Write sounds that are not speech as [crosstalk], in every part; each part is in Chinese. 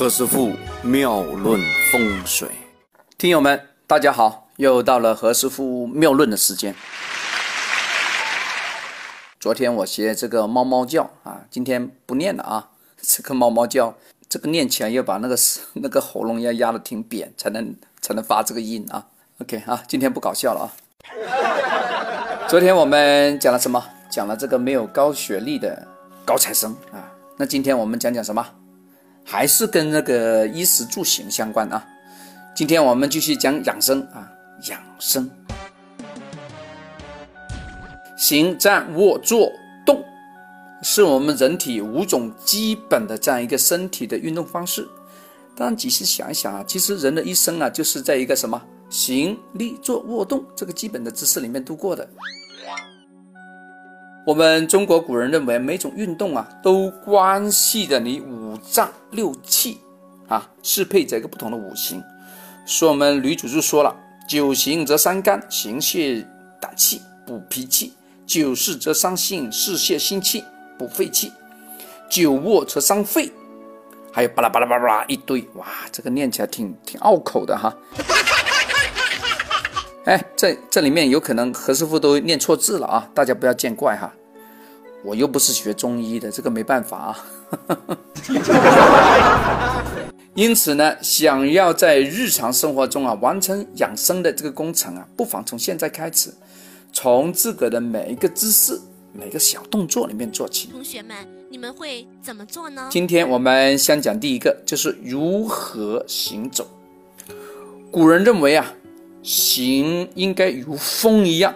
何师傅妙论风水，听友们，大家好，又到了何师傅妙论的时间。昨天我学这个猫猫叫啊，今天不念了啊。这个猫猫叫，这个念起来要把那个那个喉咙要压的挺扁，才能才能发这个音啊。OK 啊，今天不搞笑了啊。昨天我们讲了什么？讲了这个没有高学历的高材生啊。那今天我们讲讲什么？还是跟那个衣食住行相关啊。今天我们继续讲养生啊，养生。行、站、卧、坐、动，是我们人体五种基本的这样一个身体的运动方式。当然，仔细想一想啊，其实人的一生啊，就是在一个什么行、立、坐、卧、动这个基本的姿势里面度过的。我们中国古人认为，每种运动啊，都关系着你五脏六气啊，适配着一个不同的五行。所以我们吕祖就说了：“九行则伤肝，行泄胆气，补脾气；九视则伤心，视泄心气，补肺气；久卧则伤肺。”还有巴拉巴拉巴拉一堆，哇，这个念起来挺挺拗口的哈。[laughs] 哎，这这里面有可能何师傅都念错字了啊，大家不要见怪哈。我又不是学中医的，这个没办法啊。[laughs] 因此呢，想要在日常生活中啊完成养生的这个工程啊，不妨从现在开始，从自个的每一个姿势、每个小动作里面做起。同学们，你们会怎么做呢？今天我们先讲第一个，就是如何行走。古人认为啊。行应该如风一样，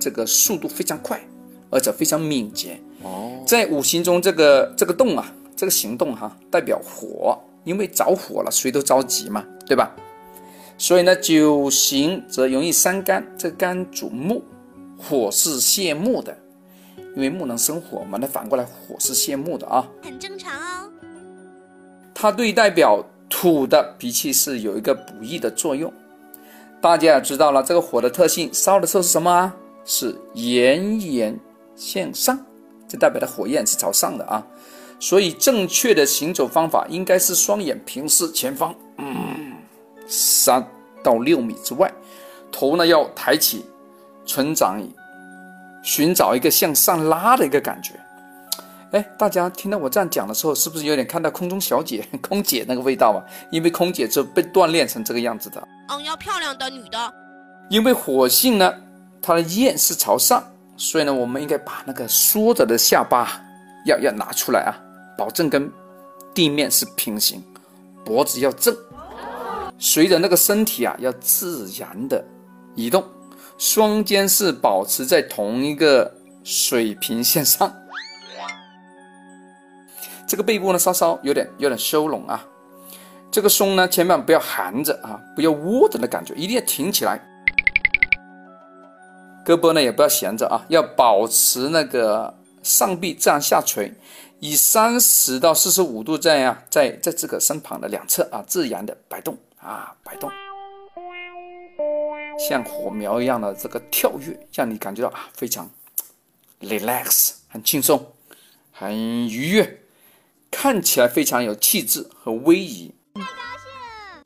这个速度非常快，而且非常敏捷。哦，在五行中，这个这个动啊，这个行动哈，代表火，因为着火了，谁都着急嘛，对吧？所以呢，九行则容易伤肝，这肝主木，火是泄木的，因为木能生火嘛，那反过来火是泄木的啊，很正常哦。它对代表土的脾气是有一个补益的作用。大家也知道了，这个火的特性，烧的时候是什么啊？是炎炎向上，这代表的火焰是朝上的啊。所以正确的行走方法应该是双眼平视前方，嗯，三到六米之外，头呢要抬起，唇长，寻找一个向上拉的一个感觉。哎，大家听到我这样讲的时候，是不是有点看到空中小姐、[laughs] 空姐那个味道啊？因为空姐是被锻炼成这个样子的。嗯，要漂亮的女的。因为火性呢，它的焰是朝上，所以呢，我们应该把那个缩着的下巴要要拿出来啊，保证跟地面是平行，脖子要正，随着那个身体啊要自然的移动，双肩是保持在同一个水平线上。这个背部呢，稍稍有点有点收拢啊。这个胸呢，千万不要含着啊，不要窝着的感觉，一定要挺起来。胳膊呢，也不要闲着啊，要保持那个上臂这样下垂，以三十到四十五度这样在在这个身旁的两侧啊，自然的摆动啊，摆动，像火苗一样的这个跳跃，让你感觉到啊，非常 relax，很轻松，很愉悦。看起来非常有气质和威仪。太高兴了！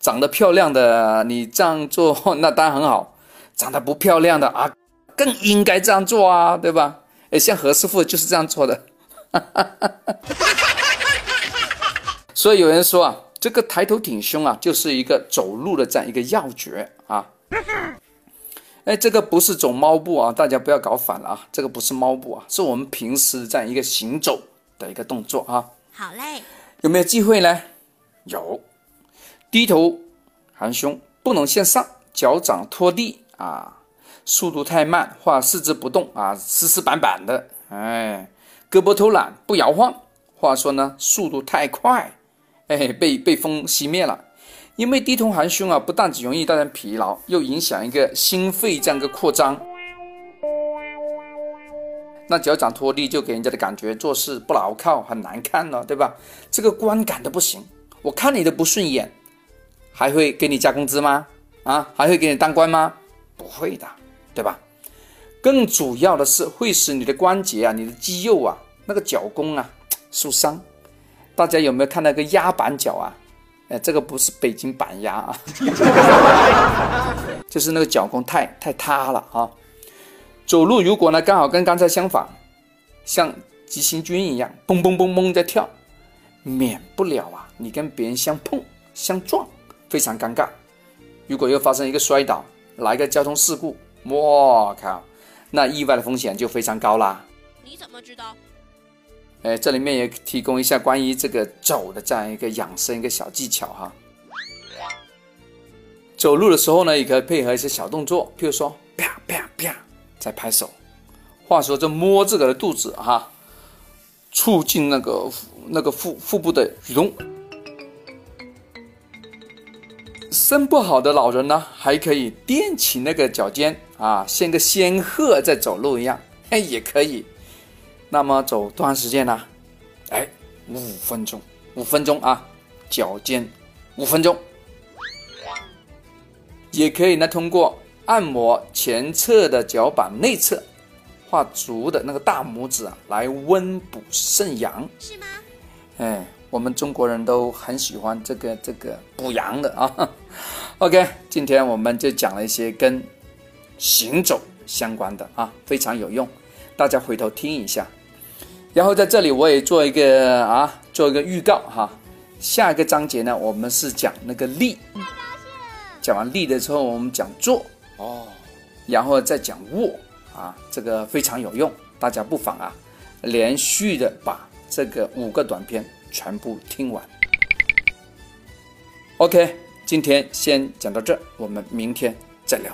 长得漂亮的你这样做，[laughs] 那当然很好。长得不漂亮的啊，更应该这样做啊，对吧？哎，像何师傅就是这样做的。[laughs] 所以有人说啊，这个抬头挺胸啊，就是一个走路的这样一个要诀啊。哎，这个不是走猫步啊，大家不要搞反了啊。这个不是猫步啊，是我们平时这样一个行走。的一个动作啊，好嘞，有没有机会呢？有，低头含胸，不能向上，脚掌拖地啊，速度太慢或四肢不动啊，死死板板的，哎，胳膊偷懒不摇晃，话说呢，速度太快，哎，被被风熄灭了。因为低头含胸啊，不但只容易带人疲劳，又影响一个心肺这样一个扩张。那脚掌拖地就给人家的感觉做事不牢靠，很难看了，对吧？这个观感都不行，我看你都不顺眼，还会给你加工资吗？啊，还会给你当官吗？不会的，对吧？更主要的是会使你的关节啊、你的肌肉啊、那个脚弓啊 [tsk] 受伤，大家有没有看到个压板脚啊？哎，这个不是北京板鸭啊，[laughs] 就是那个脚弓太太塌了啊。走路如果呢刚好跟刚才相反，像急行军一样，嘣嘣嘣嘣在跳，免不了啊，你跟别人相碰相撞，非常尴尬。如果又发生一个摔倒，来个交通事故，我靠，那意外的风险就非常高啦。你怎么知道？哎，这里面也提供一下关于这个走的这样一个养生一个小技巧哈。走路的时候呢，也可以配合一些小动作，譬如说啪啪啪，在拍手。话说这摸自个的肚子哈，促进那个那个腹腹部的蠕动。肾不好的老人呢，还可以垫起那个脚尖啊，像个仙鹤在走路一样，哎，也可以。那么走多长时间呢？哎，五分钟，五分钟啊，脚尖五分钟，也可以呢。通过按摩前侧的脚板内侧，画足的那个大拇指啊，来温补肾阳，是吗？哎，我们中国人都很喜欢这个这个补阳的啊。[laughs] OK，今天我们就讲了一些跟行走相关的啊，非常有用，大家回头听一下。然后在这里我也做一个啊，做一个预告哈。下一个章节呢，我们是讲那个立。讲完力的时候，我们讲坐哦，然后再讲卧啊，这个非常有用，大家不妨啊，连续的把这个五个短片全部听完。OK，今天先讲到这，我们明天再聊。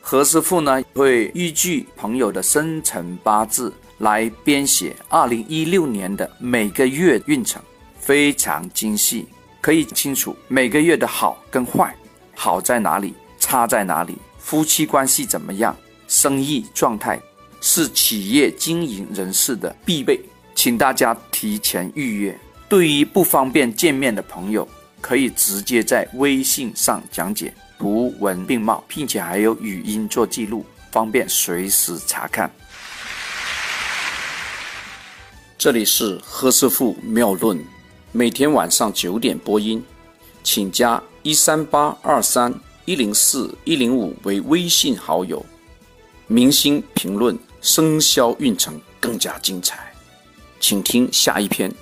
何师傅呢会依据朋友的生辰八字来编写二零一六年的每个月运程，非常精细，可以清楚每个月的好跟坏，好在哪里，差在哪里，夫妻关系怎么样，生意状态是企业经营人士的必备，请大家提前预约。对于不方便见面的朋友，可以直接在微信上讲解。图文并茂，并且还有语音做记录，方便随时查看。这里是何师傅妙论，每天晚上九点播音，请加一三八二三一零四一零五为微信好友。明星评论，生肖运程更加精彩，请听下一篇。